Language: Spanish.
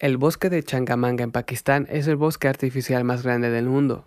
El bosque de Changamanga en Pakistán es el bosque artificial más grande del mundo.